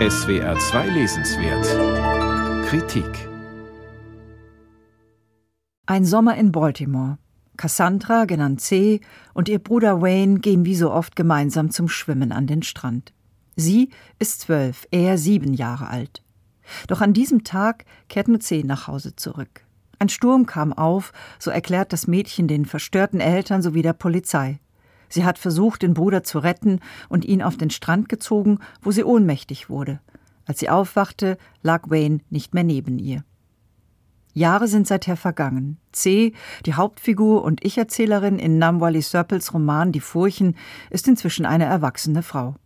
SWR 2 Lesenswert Kritik Ein Sommer in Baltimore. Cassandra, genannt C, und ihr Bruder Wayne gehen wie so oft gemeinsam zum Schwimmen an den Strand. Sie ist zwölf, er sieben Jahre alt. Doch an diesem Tag kehrt nur C nach Hause zurück. Ein Sturm kam auf, so erklärt das Mädchen den verstörten Eltern sowie der Polizei. Sie hat versucht, den Bruder zu retten und ihn auf den Strand gezogen, wo sie ohnmächtig wurde. Als sie aufwachte, lag Wayne nicht mehr neben ihr. Jahre sind seither vergangen. C., die Hauptfigur und Ich-Erzählerin in Namwali Serpels Roman Die Furchen, ist inzwischen eine erwachsene Frau.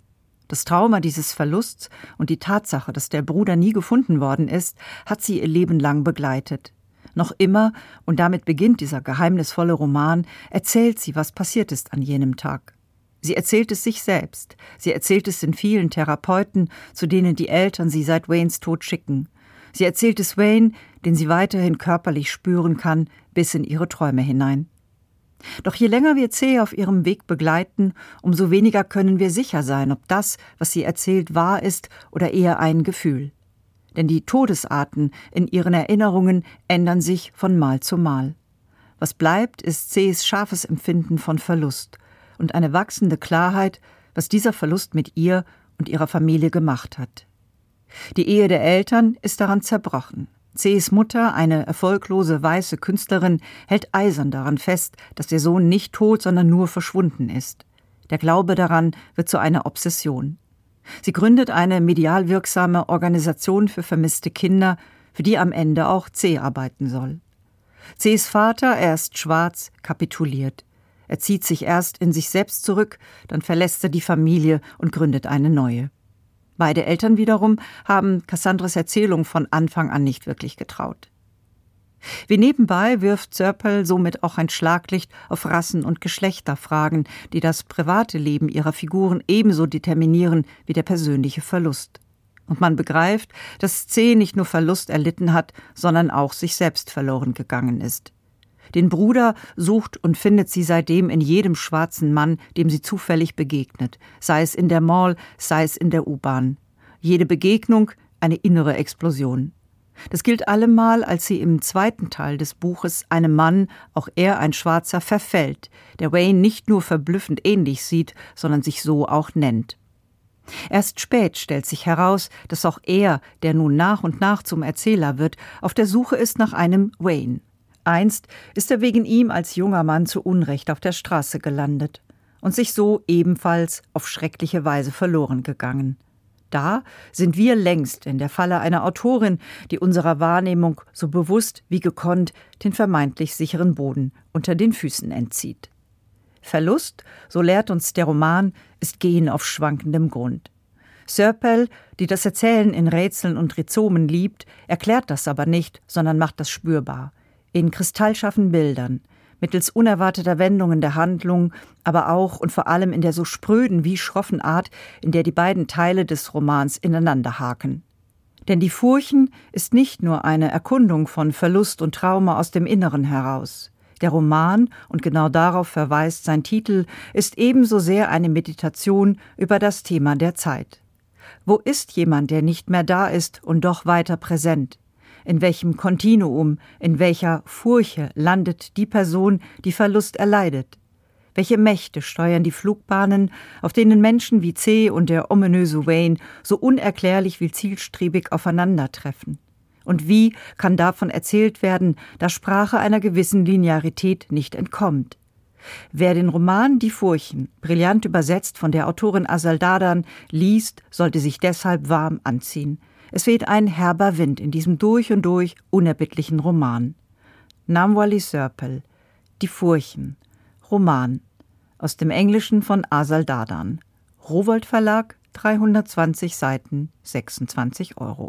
Das Trauma dieses Verlusts und die Tatsache, dass der Bruder nie gefunden worden ist, hat sie ihr Leben lang begleitet. Noch immer, und damit beginnt dieser geheimnisvolle Roman, erzählt sie, was passiert ist an jenem Tag. Sie erzählt es sich selbst, sie erzählt es den vielen Therapeuten, zu denen die Eltern sie seit Waynes Tod schicken. Sie erzählt es Wayne, den sie weiterhin körperlich spüren kann, bis in ihre Träume hinein. Doch je länger wir C auf ihrem Weg begleiten, umso weniger können wir sicher sein, ob das, was sie erzählt, wahr ist oder eher ein Gefühl denn die Todesarten in ihren Erinnerungen ändern sich von Mal zu Mal. Was bleibt, ist Cs scharfes Empfinden von Verlust und eine wachsende Klarheit, was dieser Verlust mit ihr und ihrer Familie gemacht hat. Die Ehe der Eltern ist daran zerbrochen. Cs Mutter, eine erfolglose weiße Künstlerin, hält eisern daran fest, dass der Sohn nicht tot, sondern nur verschwunden ist. Der Glaube daran wird zu einer Obsession. Sie gründet eine medial wirksame Organisation für vermisste Kinder, für die am Ende auch C arbeiten soll. Cs Vater, er ist schwarz, kapituliert. Er zieht sich erst in sich selbst zurück, dann verlässt er die Familie und gründet eine neue. Beide Eltern wiederum haben Cassandras Erzählung von Anfang an nicht wirklich getraut. Wie nebenbei wirft Zörpel somit auch ein Schlaglicht auf Rassen- und Geschlechterfragen, die das private Leben ihrer Figuren ebenso determinieren wie der persönliche Verlust. Und man begreift, dass C nicht nur Verlust erlitten hat, sondern auch sich selbst verloren gegangen ist. Den Bruder sucht und findet sie seitdem in jedem schwarzen Mann, dem sie zufällig begegnet, sei es in der Mall, sei es in der U-Bahn. Jede Begegnung eine innere Explosion. Das gilt allemal, als sie im zweiten Teil des Buches einem Mann, auch er ein Schwarzer, verfällt, der Wayne nicht nur verblüffend ähnlich sieht, sondern sich so auch nennt. Erst spät stellt sich heraus, dass auch er, der nun nach und nach zum Erzähler wird, auf der Suche ist nach einem Wayne. Einst ist er wegen ihm als junger Mann zu Unrecht auf der Straße gelandet und sich so ebenfalls auf schreckliche Weise verloren gegangen. Da sind wir längst in der Falle einer Autorin, die unserer Wahrnehmung so bewusst wie gekonnt den vermeintlich sicheren Boden unter den Füßen entzieht. Verlust, so lehrt uns der Roman, ist Gehen auf schwankendem Grund. Serpel, die das Erzählen in Rätseln und Rhizomen liebt, erklärt das aber nicht, sondern macht das spürbar. In kristallscharfen Bildern, mittels unerwarteter Wendungen der Handlung, aber auch und vor allem in der so spröden wie schroffen Art, in der die beiden Teile des Romans ineinander haken. Denn die Furchen ist nicht nur eine Erkundung von Verlust und Trauma aus dem Inneren heraus. Der Roman, und genau darauf verweist sein Titel, ist ebenso sehr eine Meditation über das Thema der Zeit. Wo ist jemand, der nicht mehr da ist und doch weiter präsent? In welchem Kontinuum, in welcher Furche landet die Person, die Verlust erleidet. Welche Mächte steuern die Flugbahnen, auf denen Menschen wie C und der ominöse Wayne so unerklärlich wie zielstrebig aufeinandertreffen? Und wie kann davon erzählt werden, dass Sprache einer gewissen Linearität nicht entkommt? Wer den Roman Die Furchen, brillant übersetzt von der Autorin Asal Dadan, liest, sollte sich deshalb warm anziehen. Es weht ein herber Wind in diesem durch und durch unerbittlichen Roman. Namwali Serpel, Die Furchen, Roman, aus dem Englischen von Asal Dadan. Rowold Verlag, 320 Seiten, 26 Euro.